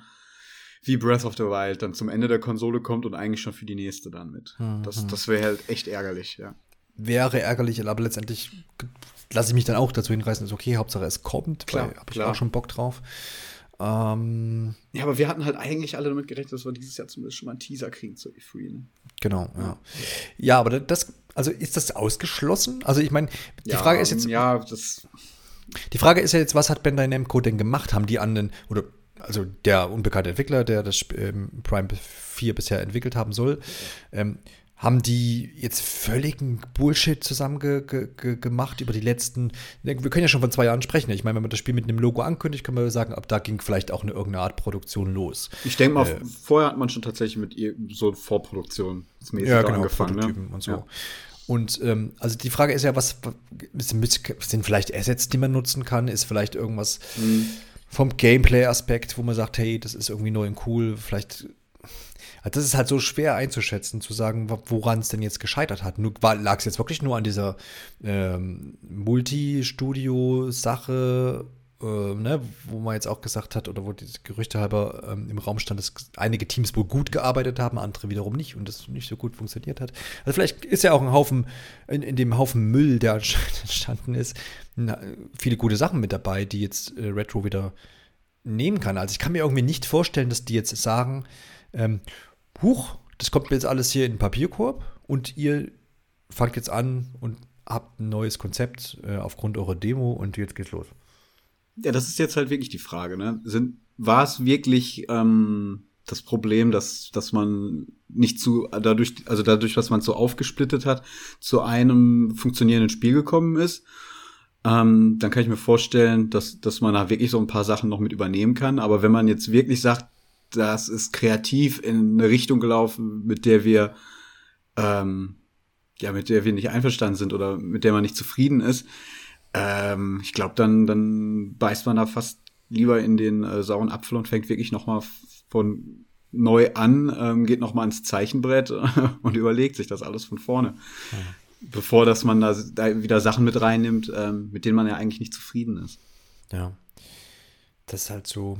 wie Breath of the Wild dann zum Ende der Konsole kommt und eigentlich schon für die nächste dann mit. Mhm. Das, das wäre halt echt ärgerlich, ja. Wäre ärgerlich, aber letztendlich lasse ich mich dann auch dazu hinreißen, ist okay, Hauptsache es kommt, klar, habe ich auch schon Bock drauf. Ähm, ja, aber wir hatten halt eigentlich alle damit gerechnet, dass wir dieses Jahr zumindest schon mal einen Teaser kriegen zur E3. Ne? Genau, ja. Ja, aber das, also ist das ausgeschlossen? Also ich meine, die ja, Frage ist jetzt. Ja, das. Die Frage ist ja jetzt, was hat Bandai Namco denn gemacht? Haben die an den, oder also der unbekannte Entwickler, der das ähm, Prime 4 bisher entwickelt haben soll, ähm, haben die jetzt völligen Bullshit zusammen ge ge gemacht über die letzten. Wir können ja schon von zwei Jahren sprechen. Ich meine, wenn man das Spiel mit einem Logo ankündigt, können wir sagen, ab da ging vielleicht auch eine irgendeine Art Produktion los. Ich denke mal, äh, vorher hat man schon tatsächlich mit so Vorproduktion ja, genau, angefangen. Ne? Und so. Ja. Und ähm, also die Frage ist ja, was sind vielleicht Assets, die man nutzen kann? Ist vielleicht irgendwas mhm. vom Gameplay-Aspekt, wo man sagt, hey, das ist irgendwie neu und cool, vielleicht also das ist halt so schwer einzuschätzen, zu sagen, woran es denn jetzt gescheitert hat. Lag es jetzt wirklich nur an dieser ähm, Multi-Studio-Sache, äh, ne, wo man jetzt auch gesagt hat, oder wo die Gerüchte halber ähm, im Raum stand, dass einige Teams wohl gut gearbeitet haben, andere wiederum nicht und das nicht so gut funktioniert hat. Also vielleicht ist ja auch ein Haufen, in, in dem Haufen Müll, der entstanden ist, na, viele gute Sachen mit dabei, die jetzt äh, Retro wieder nehmen kann. Also ich kann mir irgendwie nicht vorstellen, dass die jetzt sagen, ähm, huch, das kommt jetzt alles hier in den Papierkorb und ihr fangt jetzt an und habt ein neues Konzept äh, aufgrund eurer Demo und jetzt geht's los. Ja, das ist jetzt halt wirklich die Frage, ne? Sind, war es wirklich ähm, das Problem, dass, dass man nicht zu, dadurch, also dadurch, dass man so aufgesplittet hat, zu einem funktionierenden Spiel gekommen ist? Ähm, dann kann ich mir vorstellen, dass, dass man da wirklich so ein paar Sachen noch mit übernehmen kann. Aber wenn man jetzt wirklich sagt, das ist kreativ in eine Richtung gelaufen, mit der wir ähm, ja, mit der wir nicht einverstanden sind oder mit der man nicht zufrieden ist, ähm, ich glaube, dann, dann beißt man da fast lieber in den äh, sauren Apfel und fängt wirklich noch mal von neu an, ähm, geht noch mal ans Zeichenbrett und überlegt sich das alles von vorne. Ja. Bevor dass man da, da, wieder Sachen mit reinnimmt, ähm, mit denen man ja eigentlich nicht zufrieden ist. Ja. Das ist halt so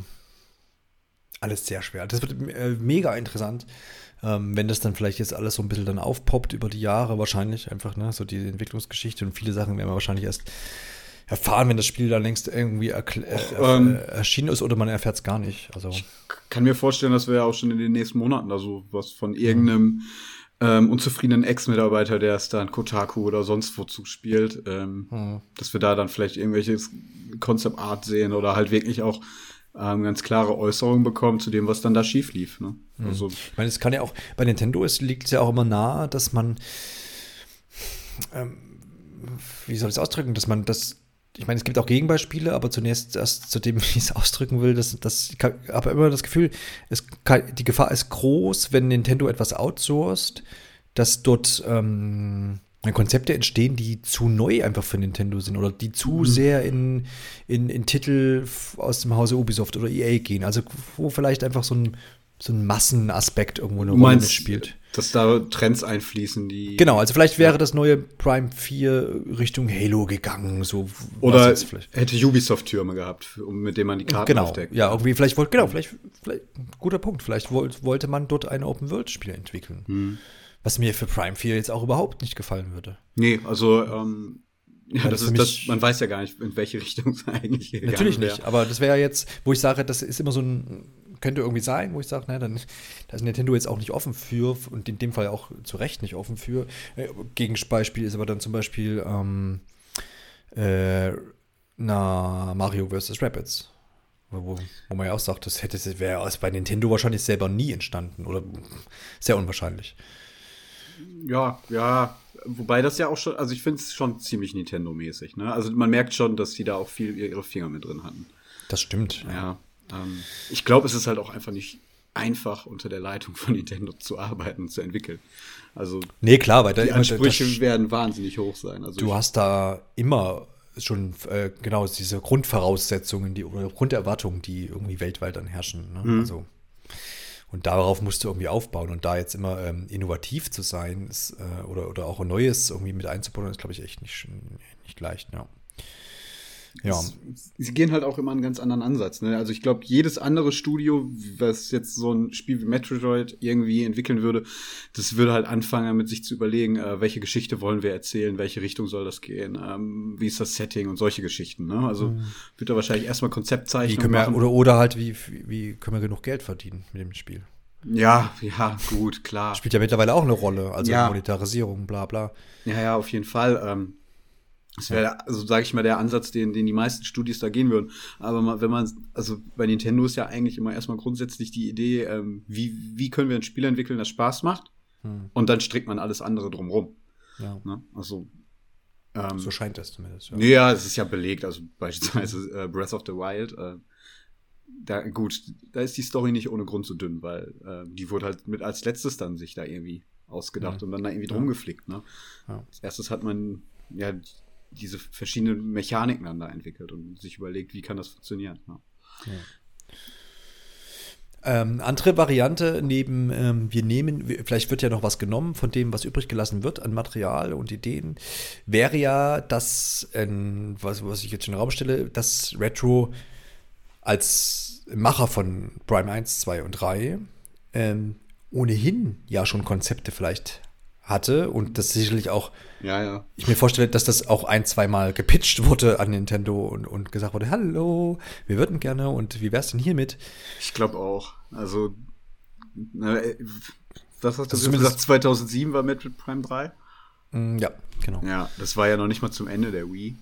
alles sehr schwer. Das wird äh, mega interessant. Ähm, wenn das dann vielleicht jetzt alles so ein bisschen dann aufpoppt über die Jahre, wahrscheinlich einfach, ne, so die Entwicklungsgeschichte und viele Sachen werden wir wahrscheinlich erst erfahren, wenn das Spiel dann längst irgendwie äh, ähm, erschienen ist oder man erfährt es gar nicht. Also. Ich kann mir vorstellen, dass wir ja auch schon in den nächsten Monaten da so was von irgendeinem mhm. ähm, unzufriedenen Ex-Mitarbeiter, der es dann Kotaku oder sonst wo zuspielt, ähm, mhm. dass wir da dann vielleicht irgendwelches Concept Art sehen oder halt wirklich auch ähm, ganz klare Äußerungen bekommen zu dem, was dann da schief lief. Ne? Mhm. Also, ich meine, es kann ja auch, bei Nintendo es liegt es ja auch immer nahe, dass man, ähm, wie soll ich es ausdrücken, dass man das, ich meine, es gibt auch Gegenbeispiele, aber zunächst erst zu dem, wie ich es ausdrücken will, dass das, ich habe immer das Gefühl, es kann, die Gefahr ist groß, wenn Nintendo etwas outsourced, dass dort ähm, Konzepte entstehen, die zu neu einfach für Nintendo sind oder die zu mhm. sehr in, in, in Titel aus dem Hause Ubisoft oder EA gehen. Also wo vielleicht einfach so ein, so ein Massenaspekt irgendwo eine Rolle mitspielt. Dass da Trends einfließen, die. Genau, also vielleicht wäre ja. das neue Prime 4 Richtung Halo gegangen. So, Oder hätte Ubisoft Türme gehabt, mit denen man die Karten genau. aufdeckt. Ja, irgendwie, vielleicht wollte, genau, vielleicht, vielleicht, guter Punkt. Vielleicht wollte man dort ein Open-World-Spiel entwickeln. Hm. Was mir für Prime 4 jetzt auch überhaupt nicht gefallen würde. Nee, also ähm, ja, das, das ist das, man weiß ja gar nicht, in welche Richtung es eigentlich geht. Natürlich nicht, aber das wäre jetzt, wo ich sage, das ist immer so ein, könnte irgendwie sein, wo ich sage, na, dann da ist Nintendo jetzt auch nicht offen für und in dem Fall auch zu Recht nicht offen für. Äh, Gegenbeispiel ist aber dann zum Beispiel ähm, äh, na, Mario vs. Rabbits. Wo, wo man ja auch sagt, das hätte wäre bei Nintendo wahrscheinlich selber nie entstanden oder sehr unwahrscheinlich. Ja, ja. Wobei das ja auch schon, also ich finde es schon ziemlich Nintendo-mäßig. Ne? Also man merkt schon, dass die da auch viel ihre Finger mit drin hatten. Das stimmt. Ja. Ähm, ich glaube, es ist halt auch einfach nicht einfach unter der Leitung von Nintendo zu arbeiten und zu entwickeln. Also nee, klar, weil die Ansprüche das, werden wahnsinnig hoch sein. Also du hast da immer schon äh, genau diese Grundvoraussetzungen, die oder Grunderwartungen, die irgendwie weltweit dann herrschen. Ne? Mhm. Also und darauf musst du irgendwie aufbauen. Und da jetzt immer ähm, innovativ zu sein ist, äh, oder, oder auch ein Neues irgendwie mit einzubauen, ist, glaube ich, echt nicht, nicht leicht, ja. Ja. sie gehen halt auch immer einen ganz anderen Ansatz. Ne? Also ich glaube, jedes andere Studio, was jetzt so ein Spiel wie Metroid irgendwie entwickeln würde, das würde halt anfangen, mit sich zu überlegen, äh, welche Geschichte wollen wir erzählen, welche Richtung soll das gehen, ähm, wie ist das Setting und solche Geschichten. Ne? Also mhm. wird da wahrscheinlich erstmal Konzeptzeichnung machen. oder, oder halt, wie, wie können wir genug Geld verdienen mit dem Spiel? Ja, ja, gut, klar. Spielt ja mittlerweile auch eine Rolle, also ja. Monetarisierung, bla bla. Ja, ja, auf jeden Fall. Ähm, das wäre, also sage ich mal, der Ansatz, den, den die meisten Studios da gehen würden. Aber wenn man, also bei Nintendo ist ja eigentlich immer erstmal grundsätzlich die Idee, ähm, wie, wie können wir ein Spiel entwickeln, das Spaß macht? Hm. Und dann strickt man alles andere drumrum. Ja. Ne? Also ähm, so scheint das zumindest. Ja. ja, es ist ja belegt. Also beispielsweise äh, Breath of the Wild. Äh, da, gut, da ist die Story nicht ohne Grund so dünn, weil äh, die wurde halt mit als letztes dann sich da irgendwie ausgedacht ja. und dann da irgendwie drum geflickt. Ne? Ja. Als erstes hat man ja diese verschiedenen Mechaniken dann da entwickelt und sich überlegt, wie kann das funktionieren. Ja. Ja. Ähm, andere Variante neben, ähm, wir nehmen, vielleicht wird ja noch was genommen von dem, was übrig gelassen wird an Material und Ideen, wäre ja das, äh, was, was ich jetzt in den Raum stelle, dass Retro als Macher von Prime 1, 2 und 3 ähm, ohnehin ja schon Konzepte vielleicht hatte und das sicherlich auch, Ja, ja. ich mir vorstelle, dass das auch ein, zweimal gepitcht wurde an Nintendo und, und gesagt wurde, hallo, wir würden gerne und wie wär's denn hiermit? Ich glaube auch. Also, na, äh, was hast du Also gesagt? 2007 war Metroid Prime 3? Mm, Ja, genau. Ja, das war ja noch nicht mal zum Ende der Wii.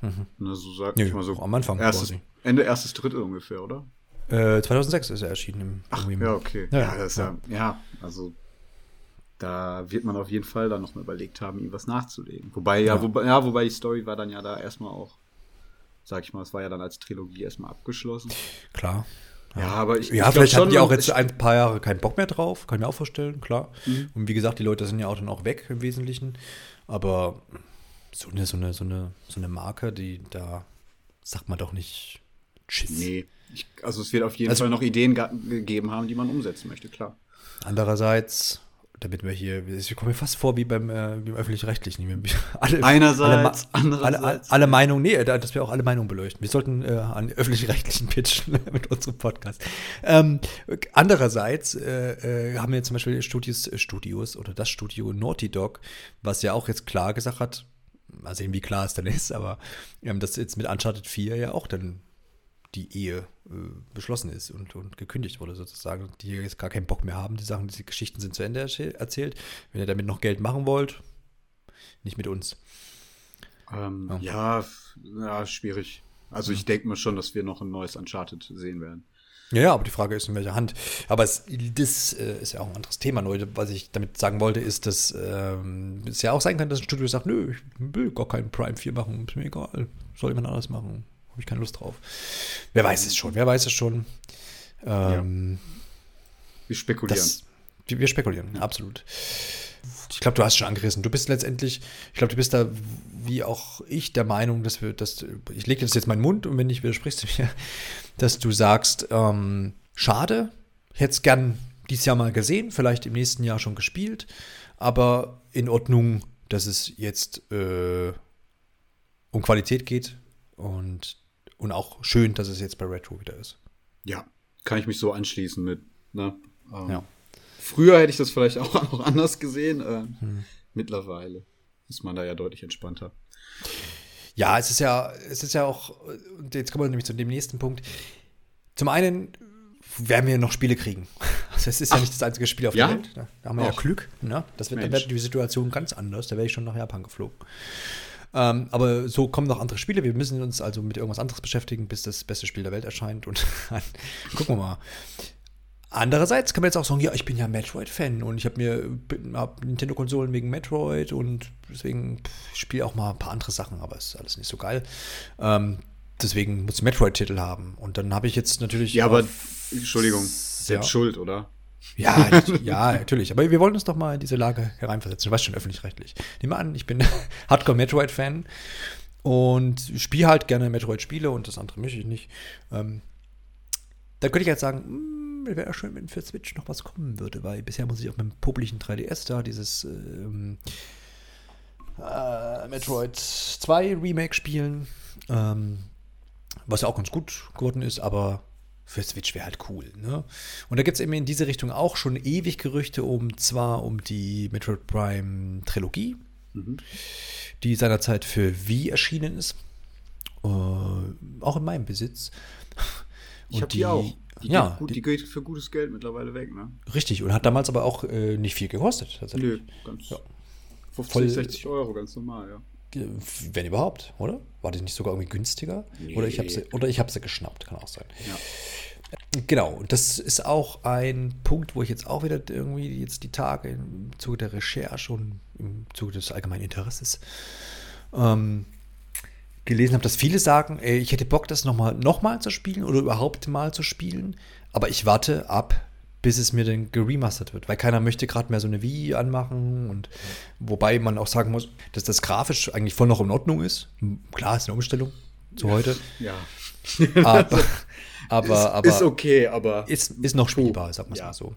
Na, so sag Nö, ich mal so. am Anfang erstes, quasi. Ende erstes Drittel ungefähr, oder? Äh, 2006 ist er erschienen. Im, Ach, ja, okay. Ja, ja, ja. ja, also da wird man auf jeden Fall dann noch mal überlegt haben, ihm was nachzulegen. Wobei, ja, Ja. wobei, ja, wobei die Story war dann ja da erstmal auch, sag ich mal, es war ja dann als Trilogie erstmal abgeschlossen. Klar. Ja, aber ich Ja, ich vielleicht hatten die auch jetzt ein paar Jahre keinen Bock mehr drauf, kann ich mir auch vorstellen, klar. Mhm. Und wie gesagt, die Leute sind ja auch dann auch weg im Wesentlichen. Aber so eine, so eine, so eine, so eine Marke, die da sagt man doch nicht Tschüss. Nee, ich, also es wird auf jeden Also- Fall noch Ideen gegeben haben, die man umsetzen möchte, klar. Andererseits, damit wir hier, ich komme mir fast vor wie beim, äh, wie im öffentlich-rechtlichen. Alle, Einerseits, alle, Ma- alle, andererseits. alle Meinungen, nee, da- dass wir auch alle Meinungen beleuchten. Wir sollten äh, an öffentlich-rechtlichen pitchen mit unserem Podcast. Ähm, andererseits äh, äh, haben wir zum Beispiel Studios, äh, Studios oder das Studio Naughty Dog, was ja auch jetzt klar gesagt hat, mal sehen, wie klar es dann ist, aber ähm, dass jetzt mit Uncharted 4 ja auch dann die Ehe äh, beschlossen ist und, und gekündigt wurde sozusagen. Die jetzt gar keinen Bock mehr haben. Die Sachen, diese Geschichten sind zu Ende erzähl- erzählt. Wenn ihr damit noch Geld machen wollt, nicht mit uns. Ähm, Ja. ja. ja, schwierig. Also ich denke mal schon, dass wir noch ein neues Uncharted sehen werden. Ja, ja, aber die Frage ist, in welcher Hand. Aber es, das äh, ist ja auch ein anderes Thema, Leute. Was ich damit sagen wollte, ist, dass ähm, es ja auch sein kann, dass ein Studio sagt, nö, ich will gar keinen Prime 4 machen, ist mir egal. Soll jemand anders machen. Habe ich keine Lust drauf. Wer weiß es schon, wer weiß es schon. Ähm, Wir spekulieren. Das, wir spekulieren, absolut. Ich glaube, du hast schon angerissen. Du bist letztendlich, ich glaube, du bist da wie auch ich der Meinung, dass wir, dass ich lege das jetzt in meinen Mund und wenn nicht widersprichst du mir, dass du sagst, ähm, schade, ich hätte es gern dieses Jahr mal gesehen, vielleicht im nächsten Jahr schon gespielt, aber in Ordnung, dass es jetzt äh, um Qualität geht und, und auch schön, dass es jetzt bei Retro wieder ist. ja, kann ich mich so anschließen mit. Ne? Ähm, Ja. Früher hätte ich das vielleicht auch noch anders gesehen. Äh, Hm. Mittlerweile ist man da ja deutlich entspannter. Ja, es ist ja, es ist ja auch, und jetzt kommen wir nämlich zu dem nächsten Punkt. Zum einen werden wir noch Spiele kriegen. Also es ist ja nicht das einzige Spiel auf ja? der Welt. Da haben wir ja Och. Glück. Ne? Das wird, dann wird die Situation ganz anders. Da wäre ich schon nach Japan geflogen. Ähm, aber so kommen noch andere Spiele. Wir müssen uns also mit irgendwas anderes beschäftigen, bis das beste Spiel der Welt erscheint. Und dann gucken wir mal. Andererseits kann man jetzt auch sagen, ja, ich bin ja Metroid-Fan und ich habe mir hab Nintendo-Konsolen wegen Metroid und deswegen spiele auch mal ein paar andere Sachen, aber ist alles nicht so geil. Ähm, deswegen muss ich Metroid-Titel haben. Und dann habe ich jetzt natürlich. Ja, aber Entschuldigung, selbst Ja. schuld, oder? Ja, ja, natürlich. Aber wir wollen uns doch mal in diese Lage hereinversetzen. Du weißt schon, öffentlich-rechtlich. Nehmen wir an, ich bin Hardcore-Metroid-Fan und spiele halt gerne Metroid-Spiele und das andere möchte ich nicht. Ähm, da könnte ich jetzt sagen, hm, wäre schön, wenn für Switch noch was kommen würde, weil bisher muss ich auf meinem popeligen 3DS da dieses ähm, äh, Metroid 2 Remake spielen, ähm, was ja auch ganz gut geworden ist, aber für Switch wäre halt cool. Ne? Und da gibt es eben in diese Richtung auch schon ewig Gerüchte um, zwar um die Metroid Prime Trilogie, die seinerzeit für Wii erschienen ist, äh, auch in meinem Besitz. Ich Und habe die, auch. Die, ja, geht gut, die- die geht für gutes Geld mittlerweile weg, ne? Richtig, und hat damals aber auch äh, nicht viel gekostet. Tatsächlich. Nö, ganz. Ja. 50, Voll- 60 Euro, ganz normal, ja. Wenn überhaupt, oder? War die nicht sogar irgendwie günstiger? Oder ich habe sie, oder ich habe sie geschnappt, kann auch sein. Ja. Genau, und das ist auch ein Punkt, wo ich jetzt auch wieder irgendwie jetzt die Tage im Zuge der Recherche und im Zuge des allgemeinen Interesses ähm, gelesen habe, dass viele sagen, ey, ich hätte Bock, das nochmal noch mal zu spielen oder überhaupt mal zu spielen, aber ich warte ab, bis es mir dann geremastert wird, weil keiner möchte gerade mehr so eine Wii anmachen und wobei man auch sagen muss, dass das grafisch eigentlich voll noch in Ordnung ist. Klar, ist eine Umstellung zu heute, Ja. aber, aber, ist, aber ist okay, aber. ist, ist noch spielbar, sagen wir es Ja. mal so.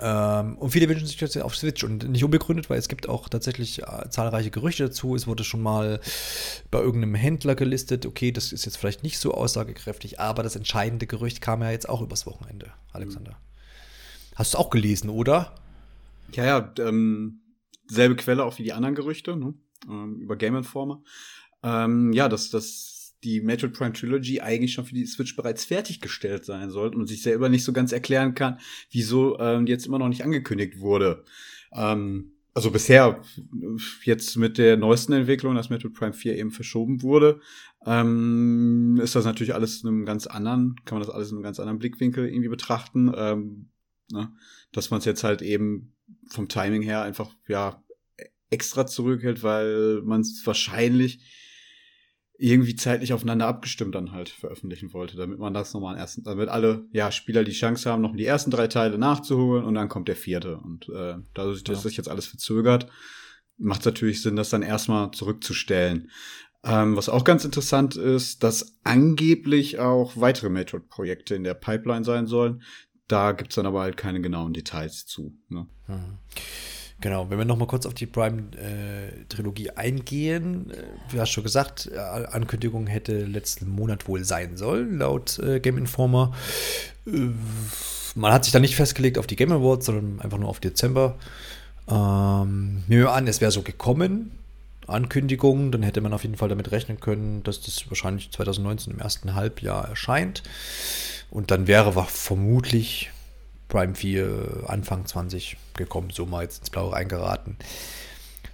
Ähm, und viele wünschen sich das auf Switch und nicht unbegründet, weil es gibt auch tatsächlich äh, zahlreiche Gerüchte dazu. Es wurde schon mal bei irgendeinem Händler gelistet, okay, das ist jetzt vielleicht nicht so aussagekräftig, aber das entscheidende Gerücht kam ja jetzt auch übers Wochenende, Alexander. Hast du auch gelesen, oder? Ja, ja, ähm, selbe Quelle auch wie die anderen Gerüchte, ne? ähm, über Game Informer. Ähm, ja, dass, dass die Metroid Prime Trilogy eigentlich schon für die Switch bereits fertiggestellt sein soll und sich selber nicht so ganz erklären kann, wieso ähm, jetzt immer noch nicht angekündigt wurde. Ähm, also bisher jetzt mit der neuesten Entwicklung, dass Metroid Prime 4 eben verschoben wurde, ähm, ist das natürlich alles in einem ganz anderen, kann man das alles in einem ganz anderen Blickwinkel irgendwie betrachten. Ähm, ne? Dass man es jetzt halt eben vom Timing her einfach ja extra zurückhält, weil man es wahrscheinlich irgendwie zeitlich aufeinander abgestimmt dann halt veröffentlichen wollte, damit man das nochmal ersten, damit alle ja Spieler die Chance haben, noch die ersten drei Teile nachzuholen und dann kommt der vierte. Und äh, dadurch, dass ja. sich jetzt alles verzögert, macht es natürlich Sinn, das dann erstmal zurückzustellen. Ähm, was auch ganz interessant ist, dass angeblich auch weitere Metroid-Projekte in der Pipeline sein sollen. Da gibt's dann aber halt keine genauen Details zu. Ne? Mhm. Genau, wenn wir noch mal kurz auf die Prime-Trilogie äh, eingehen. Äh, du hast schon gesagt, äh, Ankündigung hätte letzten Monat wohl sein sollen, laut äh, Game Informer. Äh, man hat sich da nicht festgelegt auf die Game Awards, sondern einfach nur auf Dezember. Ähm, nehmen wir an, es wäre so gekommen, Ankündigung, dann hätte man auf jeden Fall damit rechnen können, dass das wahrscheinlich 2019 im ersten Halbjahr erscheint. Und dann wäre vermutlich Prime 4 Anfang 20 gekommen, so mal jetzt ins Blaue reingeraten.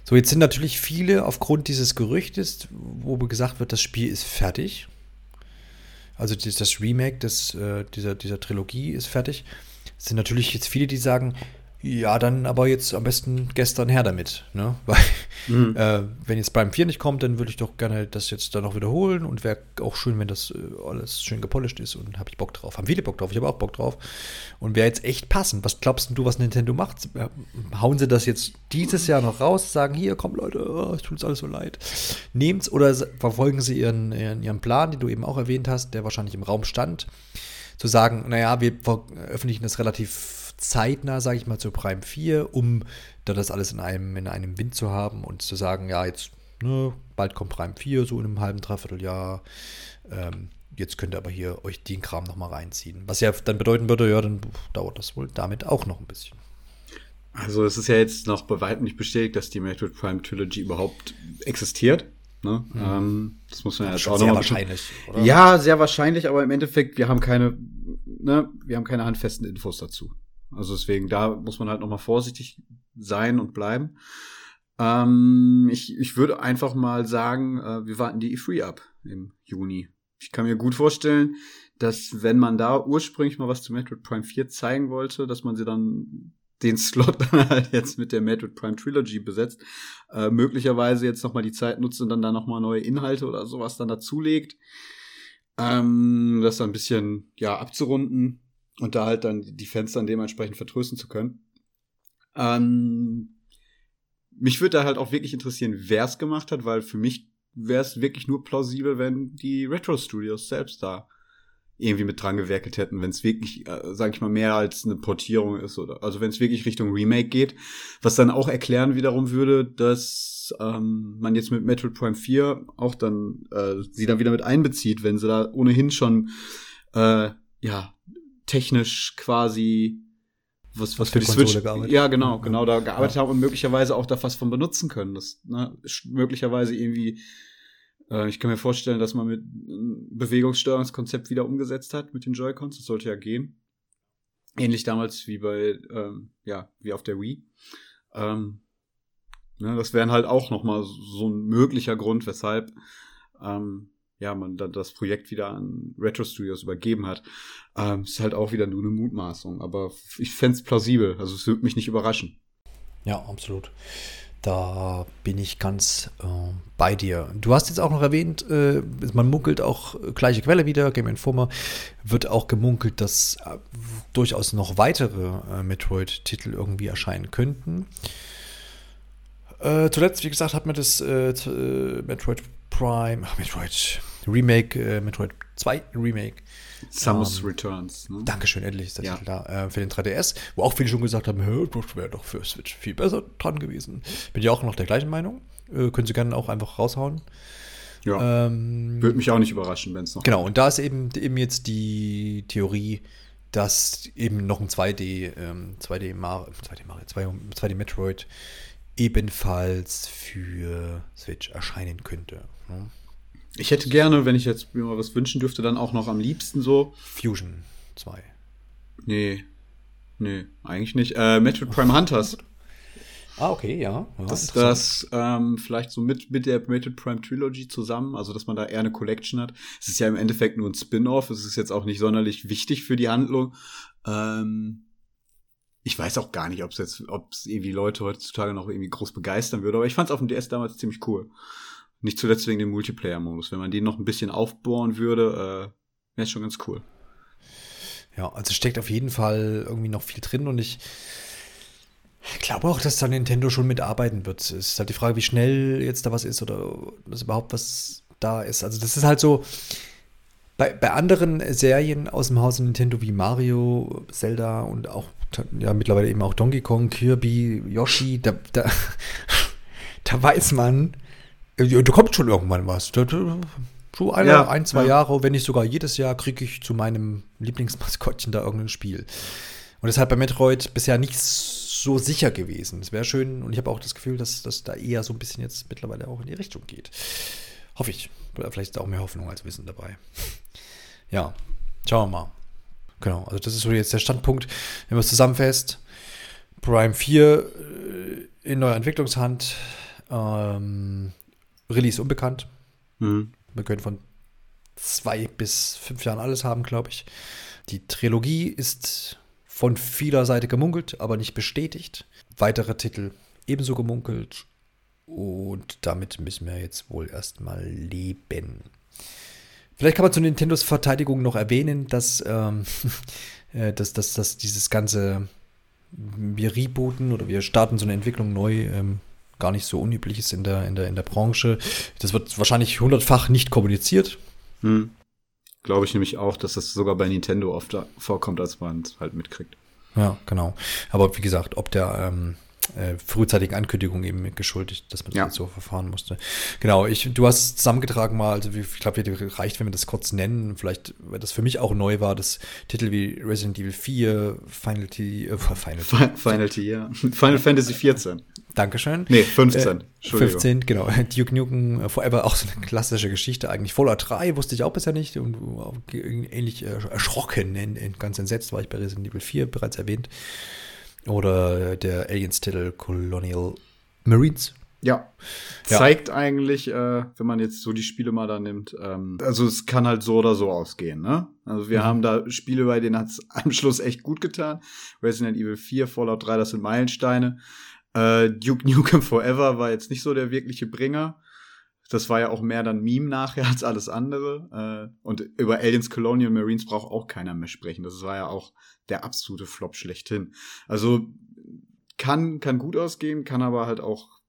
So, jetzt sind natürlich viele aufgrund dieses Gerüchtes, wo gesagt wird, das Spiel ist fertig. Also das Remake des, äh, dieser, dieser Trilogie ist fertig. Es sind natürlich jetzt viele, die sagen, ja, dann aber jetzt am besten gestern her damit. Ne? Weil, mhm. äh, wenn jetzt Prime 4 nicht kommt, dann würde ich doch gerne das jetzt dann noch wiederholen und wäre auch schön, wenn das äh, alles schön gepolished ist und habe ich Bock drauf. Haben viele Bock drauf, ich habe auch Bock drauf. Und wäre jetzt echt passend. Was glaubst du, was Nintendo macht? Äh, hauen sie das jetzt dieses Jahr noch raus, sagen, hier, komm Leute, oh, es tut uns alles so leid. Nehmt's oder verfolgen sie ihren, ihren, ihren Plan, den du eben auch erwähnt hast, der wahrscheinlich im Raum stand, zu sagen, naja, wir veröffentlichen das relativ zeitnah, sage ich mal, zu Prime 4, um dann das alles in einem, in einem Wind zu haben und zu sagen, ja, jetzt, ne, bald kommt Prime 4, so in einem halben, dreiviertel Jahr. Ähm, jetzt könnt ihr aber hier euch den Kram nochmal reinziehen. Was ja dann bedeuten würde, ja, dann dauert das wohl damit auch noch ein bisschen. Also es ist ja jetzt noch bei weitem nicht bestätigt, dass die Metroid Prime Trilogy überhaupt existiert. Ne? Mhm. Ähm, das muss man ja jetzt auch sehr wahrscheinlich. Oder? Ja, sehr wahrscheinlich, aber im Endeffekt, wir haben keine, ne, wir haben keine handfesten Infos dazu. Also deswegen, da muss man halt nochmal vorsichtig sein und bleiben. Ähm, ich, ich würde einfach mal sagen, äh, wir warten die E3 ab im Juni. Ich kann mir gut vorstellen, dass wenn man da ursprünglich mal was zu Metroid Prime 4 zeigen wollte, dass man sie dann den Slot dann halt jetzt mit der Metroid Prime Trilogy besetzt, äh, möglicherweise jetzt nochmal die Zeit nutzt und dann da nochmal neue Inhalte oder sowas dann dazulegt, ähm, das dann ein bisschen, ja, abzurunden und da halt dann die dann dementsprechend vertrösten zu können. Ähm, mich würde da halt auch wirklich interessieren, wer es gemacht hat, weil für mich wäre es wirklich nur plausibel, wenn die Retro Studios selbst da irgendwie mit dran gewerkelt hätten, wenn es wirklich, äh, sage ich mal, mehr als eine Portierung ist oder also wenn es wirklich Richtung Remake geht, was dann auch erklären wiederum würde, dass ähm, man jetzt mit Metroid Prime 4 auch dann äh, sie dann wieder mit einbezieht, wenn sie da ohnehin schon äh, ja technisch quasi was, was für die Switch, gearbeitet. ja genau, genau da gearbeitet ja. haben und möglicherweise auch da was von benutzen können. Das ne, möglicherweise irgendwie, äh, ich kann mir vorstellen, dass man mit ein Bewegungssteuerungskonzept wieder umgesetzt hat mit den Joy-Cons. Das sollte ja gehen. Ähnlich damals wie bei, ähm, ja, wie auf der Wii. Ähm, ne, das wären halt auch noch mal so ein möglicher Grund, weshalb ähm, ja, man dann das Projekt wieder an Retro Studios übergeben hat. Ähm, ist halt auch wieder nur eine Mutmaßung, aber ich fände es plausibel, also es würde mich nicht überraschen. Ja, absolut. Da bin ich ganz äh, bei dir. Du hast jetzt auch noch erwähnt, äh, man munkelt auch äh, gleiche Quelle wieder, Game Informer, wird auch gemunkelt, dass äh, durchaus noch weitere äh, Metroid-Titel irgendwie erscheinen könnten. Äh, zuletzt, wie gesagt, hat man das Metroid Prime, ach, Metroid Remake, äh, Metroid 2 Remake. Samus ähm, Returns. Ne? Dankeschön, endlich ist der ja. Titel da. Äh, für den 3DS, wo auch viele schon gesagt haben, das wäre doch für Switch viel besser dran gewesen. Bin ich auch noch der gleichen Meinung. Äh, können Sie gerne auch einfach raushauen. Ja. Ähm, Würde mich auch nicht überraschen, wenn es noch. Genau, und da ist eben, eben jetzt die Theorie, dass eben noch ein 2D, ähm, 2D Mario, 2D Mario, 2D Metroid ebenfalls für Switch erscheinen könnte. Ne? Ich hätte gerne, wenn ich jetzt mir mal was wünschen dürfte, dann auch noch am liebsten so. Fusion 2. Nee. Nee, eigentlich nicht. Äh, Metroid Prime Hunters. Ah, okay, ja. ja dass das ähm, vielleicht so mit, mit der Metroid Prime Trilogy zusammen, also dass man da eher eine Collection hat. Es ist ja im Endeffekt nur ein Spin-off, es ist jetzt auch nicht sonderlich wichtig für die Handlung. Ähm, ich weiß auch gar nicht, ob es jetzt, ob es irgendwie Leute heutzutage noch irgendwie groß begeistern würde, aber ich fand es auf dem DS damals ziemlich cool. Nicht zuletzt wegen dem Multiplayer-Modus. Wenn man den noch ein bisschen aufbohren würde, äh, wäre es schon ganz cool. Ja, also steckt auf jeden Fall irgendwie noch viel drin und ich ich glaube auch, dass da Nintendo schon mitarbeiten wird. Es ist halt die Frage, wie schnell jetzt da was ist oder dass überhaupt was da ist. Also das ist halt so, bei, bei anderen Serien aus dem Hause Nintendo wie Mario, Zelda und auch ja mittlerweile eben auch Donkey Kong, Kirby, Yoshi, da, da, da weiß man, da kommt schon irgendwann was. So eine, ja, ein, zwei ja. Jahre, wenn nicht sogar jedes Jahr, kriege ich zu meinem Lieblingsmaskottchen da irgendein Spiel. Und deshalb bei Metroid bisher nicht so sicher gewesen. Es wäre schön und ich habe auch das Gefühl, dass das da eher so ein bisschen jetzt mittlerweile auch in die Richtung geht. Hoffe ich. Oder vielleicht ist da auch mehr Hoffnung als Wissen dabei. Ja, schauen wir mal. Genau, also das ist so jetzt der Standpunkt. Wenn man es zusammenfasst, Prime 4 äh, in neuer Entwicklungshand, ähm, Release unbekannt. Mhm. Wir können von zwei bis fünf Jahren alles haben, glaube ich. Die Trilogie ist von vieler Seite gemunkelt, aber nicht bestätigt. Weitere Titel ebenso gemunkelt. Und damit müssen wir jetzt wohl erstmal leben. Vielleicht kann man zu Nintendos Verteidigung noch erwähnen, dass, ähm, äh, dass, dass, dass dieses ganze, wir rebooten oder wir starten so eine Entwicklung neu, ähm, gar nicht so unüblich ist in der, in der, in der Branche. Das wird wahrscheinlich hundertfach nicht kommuniziert. Hm. Glaube ich nämlich auch, dass das sogar bei Nintendo oft vorkommt, als man es halt mitkriegt. Ja, genau. Aber wie gesagt, ob der ähm, äh, frühzeitigen Ankündigung eben geschuldet, dass man das ja. so verfahren musste. Genau, ich, du hast zusammengetragen mal, also ich glaube, reicht, wenn wir das kurz nennen. Vielleicht, weil das für mich auch neu war, das Titel wie Resident Evil 4, Final T, äh, Final, Final T, ja. Final Fantasy 14. Dankeschön. Nee, 15. Äh, 15, genau. Duke Nukem äh, Forever, auch so eine klassische Geschichte eigentlich. Fallout 3 wusste ich auch bisher nicht und ähnlich äh, erschrocken, in, in, ganz entsetzt war ich bei Resident Evil 4 bereits erwähnt. Oder der Aliens-Titel Colonial Marines. Ja. ja. Zeigt eigentlich, äh, wenn man jetzt so die Spiele mal da nimmt, ähm, also es kann halt so oder so ausgehen, ne? Also wir mhm. haben da Spiele, bei denen hat es am Schluss echt gut getan. Resident Evil 4, Fallout 3, das sind Meilensteine. Äh, Duke Nukem Forever war jetzt nicht so der wirkliche Bringer. Das war ja auch mehr dann Meme nachher als alles andere. Äh, und über Aliens Colonial Marines braucht auch keiner mehr sprechen. Das war ja auch der absolute Flop schlechthin. Also kann, kann gut ausgehen, kann aber halt auch,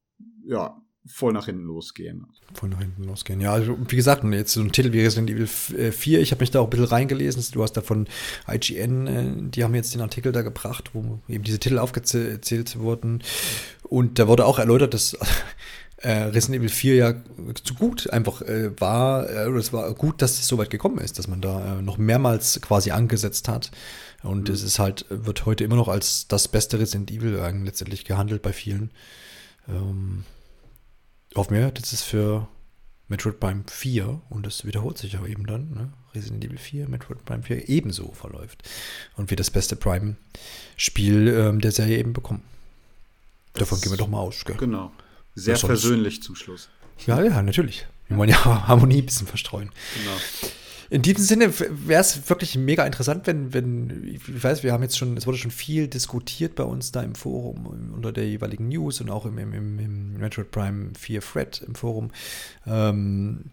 ja, voll nach hinten losgehen. Voll nach hinten losgehen. Ja, also wie gesagt, jetzt so ein Titel wie Resident Evil 4, äh, ich habe mich da auch ein bisschen reingelesen. Du hast da von IGN, äh, die haben jetzt den Artikel da gebracht, wo eben diese Titel aufgezählt wurden. Und da wurde auch erläutert, dass äh, Resident Evil 4 ja zu gut einfach äh, war, äh, es war gut, dass es so weit gekommen ist, dass man da äh, noch mehrmals quasi angesetzt hat. Und mhm. es ist halt, wird heute immer noch als das beste Resident Evil letztendlich gehandelt bei vielen. Ähm, auf mehr, das ist für Metroid Prime 4 und das wiederholt sich auch eben dann. Ne? Resident Evil 4, Metroid Prime 4 ebenso verläuft. Und wir das beste Prime-Spiel ähm, der Serie eben bekommen. Davon das gehen wir doch mal aus. Gell? Genau. Sehr persönlich zum Schluss. Ja, ja, natürlich. Wir wollen ja Harmonie ein bisschen verstreuen. Genau. In diesem Sinne wäre es wirklich mega interessant, wenn, wenn, ich weiß, wir haben jetzt schon, es wurde schon viel diskutiert bei uns da im Forum unter der jeweiligen News und auch im, im, im, im Metroid Prime 4 Thread im Forum. Ähm,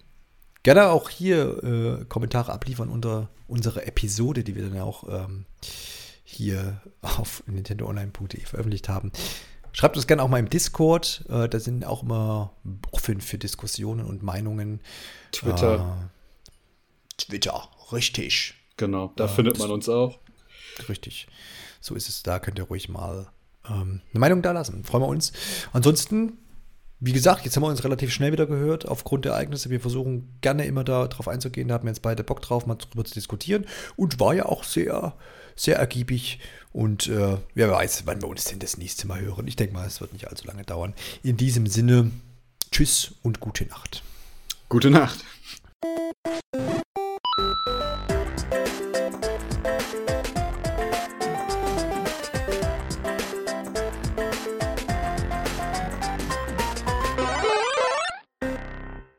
gerne auch hier äh, Kommentare abliefern unter unsere Episode, die wir dann ja auch ähm, hier auf nintendoonline.de veröffentlicht haben. Schreibt uns gerne auch mal im Discord. Äh, da sind auch immer offen für Diskussionen und Meinungen. Twitter. Twitter, richtig. Genau, da äh, findet man uns auch. Richtig. So ist es. Da könnt ihr ruhig mal ähm, eine Meinung da lassen. Freuen wir uns. Ansonsten wie gesagt, jetzt haben wir uns relativ schnell wieder gehört aufgrund der Ereignisse. Wir versuchen gerne immer darauf einzugehen. Da haben wir jetzt beide Bock drauf, mal drüber zu diskutieren. Und war ja auch sehr, sehr ergiebig. Und äh, wer weiß, wann wir uns denn das nächste Mal hören. Ich denke mal, es wird nicht allzu lange dauern. In diesem Sinne, tschüss und gute Nacht. Gute Nacht. Thank you.